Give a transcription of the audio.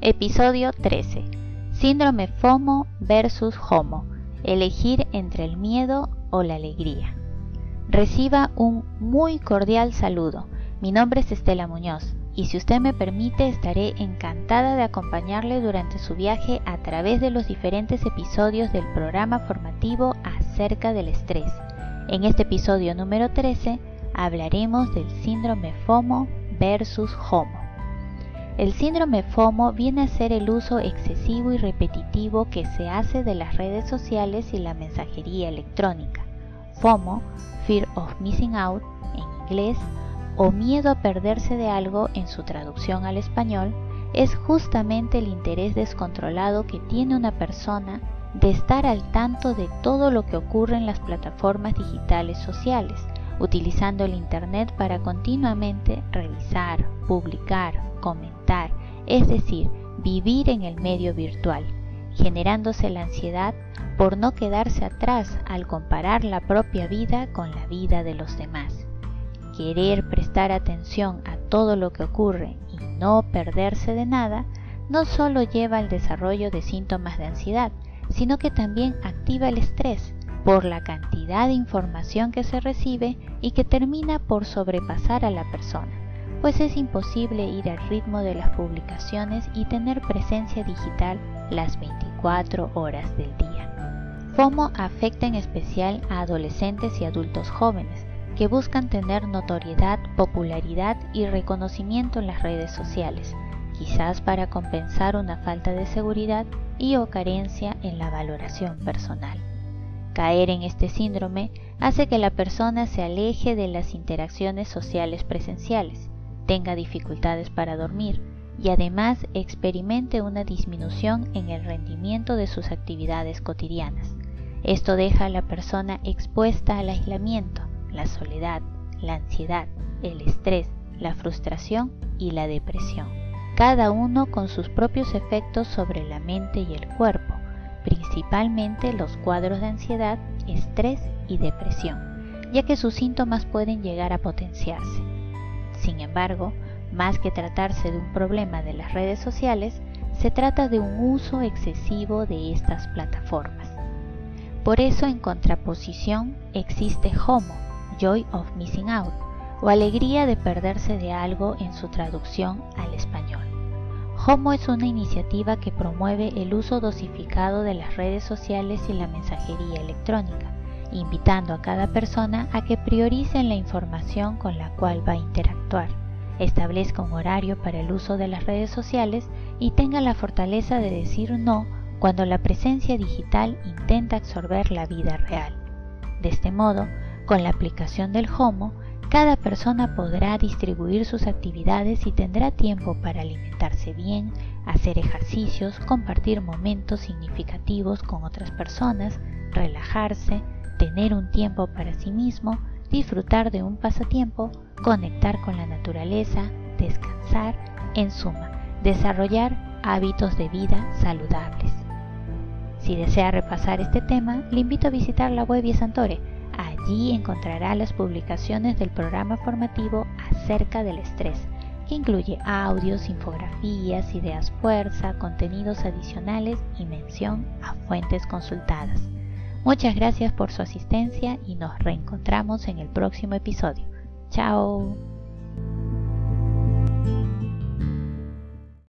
Episodio 13. Síndrome FOMO versus HOMO. Elegir entre el miedo o la alegría. Reciba un muy cordial saludo. Mi nombre es Estela Muñoz y si usted me permite estaré encantada de acompañarle durante su viaje a través de los diferentes episodios del programa formativo acerca del estrés. En este episodio número 13 hablaremos del síndrome FOMO versus HOMO. El síndrome FOMO viene a ser el uso excesivo y repetitivo que se hace de las redes sociales y la mensajería electrónica. FOMO, Fear of Missing Out, en inglés, o miedo a perderse de algo en su traducción al español, es justamente el interés descontrolado que tiene una persona de estar al tanto de todo lo que ocurre en las plataformas digitales sociales, utilizando el Internet para continuamente revisar, publicar, comentar, es decir, vivir en el medio virtual, generándose la ansiedad por no quedarse atrás al comparar la propia vida con la vida de los demás. Querer prestar atención a todo lo que ocurre y no perderse de nada, no solo lleva al desarrollo de síntomas de ansiedad, sino que también activa el estrés por la cantidad de información que se recibe y que termina por sobrepasar a la persona pues es imposible ir al ritmo de las publicaciones y tener presencia digital las 24 horas del día. FOMO afecta en especial a adolescentes y adultos jóvenes que buscan tener notoriedad, popularidad y reconocimiento en las redes sociales, quizás para compensar una falta de seguridad y o carencia en la valoración personal. Caer en este síndrome hace que la persona se aleje de las interacciones sociales presenciales tenga dificultades para dormir y además experimente una disminución en el rendimiento de sus actividades cotidianas. Esto deja a la persona expuesta al aislamiento, la soledad, la ansiedad, el estrés, la frustración y la depresión, cada uno con sus propios efectos sobre la mente y el cuerpo, principalmente los cuadros de ansiedad, estrés y depresión, ya que sus síntomas pueden llegar a potenciarse. Sin embargo, más que tratarse de un problema de las redes sociales, se trata de un uso excesivo de estas plataformas. Por eso en contraposición existe HOMO, Joy of Missing Out, o alegría de perderse de algo en su traducción al español. HOMO es una iniciativa que promueve el uso dosificado de las redes sociales y la mensajería electrónica invitando a cada persona a que priorice la información con la cual va a interactuar, establezca un horario para el uso de las redes sociales y tenga la fortaleza de decir no cuando la presencia digital intenta absorber la vida real. De este modo, con la aplicación del HOMO, cada persona podrá distribuir sus actividades y tendrá tiempo para alimentarse bien, hacer ejercicios, compartir momentos significativos con otras personas, relajarse, tener un tiempo para sí mismo, disfrutar de un pasatiempo, conectar con la naturaleza, descansar, en suma, desarrollar hábitos de vida saludables. Si desea repasar este tema, le invito a visitar la web Santore. Allí encontrará las publicaciones del programa formativo acerca del estrés, que incluye audios, infografías, ideas fuerza, contenidos adicionales y mención a fuentes consultadas. Muchas gracias por su asistencia y nos reencontramos en el próximo episodio. Chao.